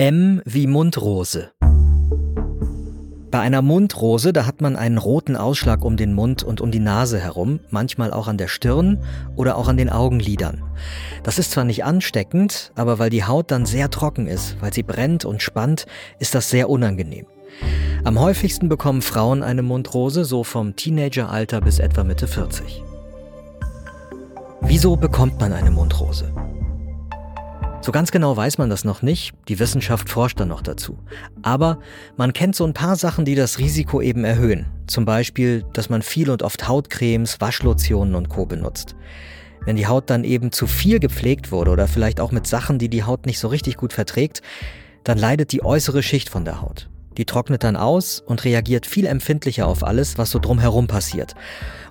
M wie Mundrose. Bei einer Mundrose, da hat man einen roten Ausschlag um den Mund und um die Nase herum, manchmal auch an der Stirn oder auch an den Augenlidern. Das ist zwar nicht ansteckend, aber weil die Haut dann sehr trocken ist, weil sie brennt und spannt, ist das sehr unangenehm. Am häufigsten bekommen Frauen eine Mundrose, so vom Teenageralter bis etwa Mitte 40. Wieso bekommt man eine Mundrose? So ganz genau weiß man das noch nicht, die Wissenschaft forscht da noch dazu. Aber man kennt so ein paar Sachen, die das Risiko eben erhöhen. Zum Beispiel, dass man viel und oft Hautcremes, Waschlotionen und Co benutzt. Wenn die Haut dann eben zu viel gepflegt wurde oder vielleicht auch mit Sachen, die die Haut nicht so richtig gut verträgt, dann leidet die äußere Schicht von der Haut. Die trocknet dann aus und reagiert viel empfindlicher auf alles, was so drumherum passiert.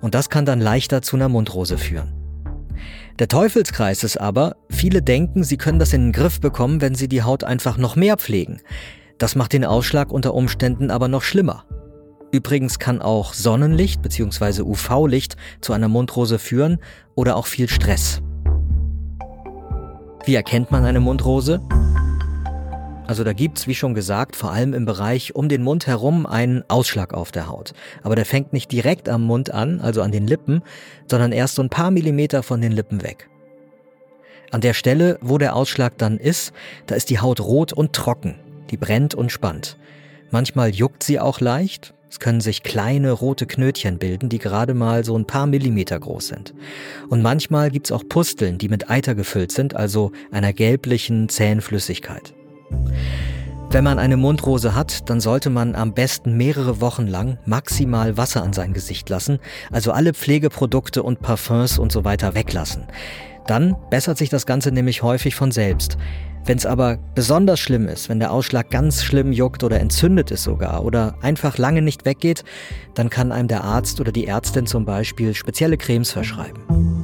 Und das kann dann leichter zu einer Mundrose führen. Der Teufelskreis ist aber, viele denken, sie können das in den Griff bekommen, wenn sie die Haut einfach noch mehr pflegen. Das macht den Ausschlag unter Umständen aber noch schlimmer. Übrigens kann auch Sonnenlicht bzw. UV-Licht zu einer Mundrose führen oder auch viel Stress. Wie erkennt man eine Mundrose? Also da gibt's, wie schon gesagt, vor allem im Bereich um den Mund herum einen Ausschlag auf der Haut. Aber der fängt nicht direkt am Mund an, also an den Lippen, sondern erst so ein paar Millimeter von den Lippen weg. An der Stelle, wo der Ausschlag dann ist, da ist die Haut rot und trocken. Die brennt und spannt. Manchmal juckt sie auch leicht. Es können sich kleine rote Knötchen bilden, die gerade mal so ein paar Millimeter groß sind. Und manchmal gibt's auch Pusteln, die mit Eiter gefüllt sind, also einer gelblichen, zähen Flüssigkeit. Wenn man eine Mundrose hat, dann sollte man am besten mehrere Wochen lang maximal Wasser an sein Gesicht lassen, also alle Pflegeprodukte und Parfums und so weiter weglassen. Dann bessert sich das Ganze nämlich häufig von selbst. Wenn es aber besonders schlimm ist, wenn der Ausschlag ganz schlimm juckt oder entzündet ist sogar oder einfach lange nicht weggeht, dann kann einem der Arzt oder die Ärztin zum Beispiel spezielle Cremes verschreiben.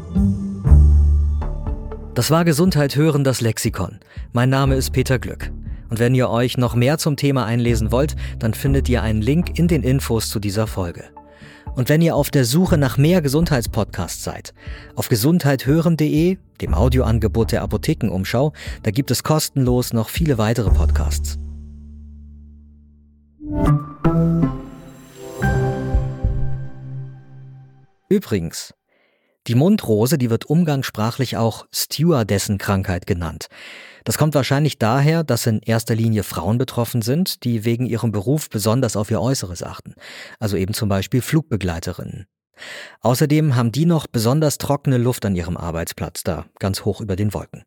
Das war Gesundheit hören das Lexikon. Mein Name ist Peter Glück. Und wenn ihr euch noch mehr zum Thema einlesen wollt, dann findet ihr einen Link in den Infos zu dieser Folge. Und wenn ihr auf der Suche nach mehr Gesundheitspodcasts seid, auf gesundheithören.de, dem Audioangebot der Apothekenumschau, da gibt es kostenlos noch viele weitere Podcasts. Übrigens, die Mundrose, die wird umgangssprachlich auch Stewardessenkrankheit genannt. Das kommt wahrscheinlich daher, dass in erster Linie Frauen betroffen sind, die wegen ihrem Beruf besonders auf ihr Äußeres achten. Also eben zum Beispiel Flugbegleiterinnen. Außerdem haben die noch besonders trockene Luft an ihrem Arbeitsplatz da, ganz hoch über den Wolken.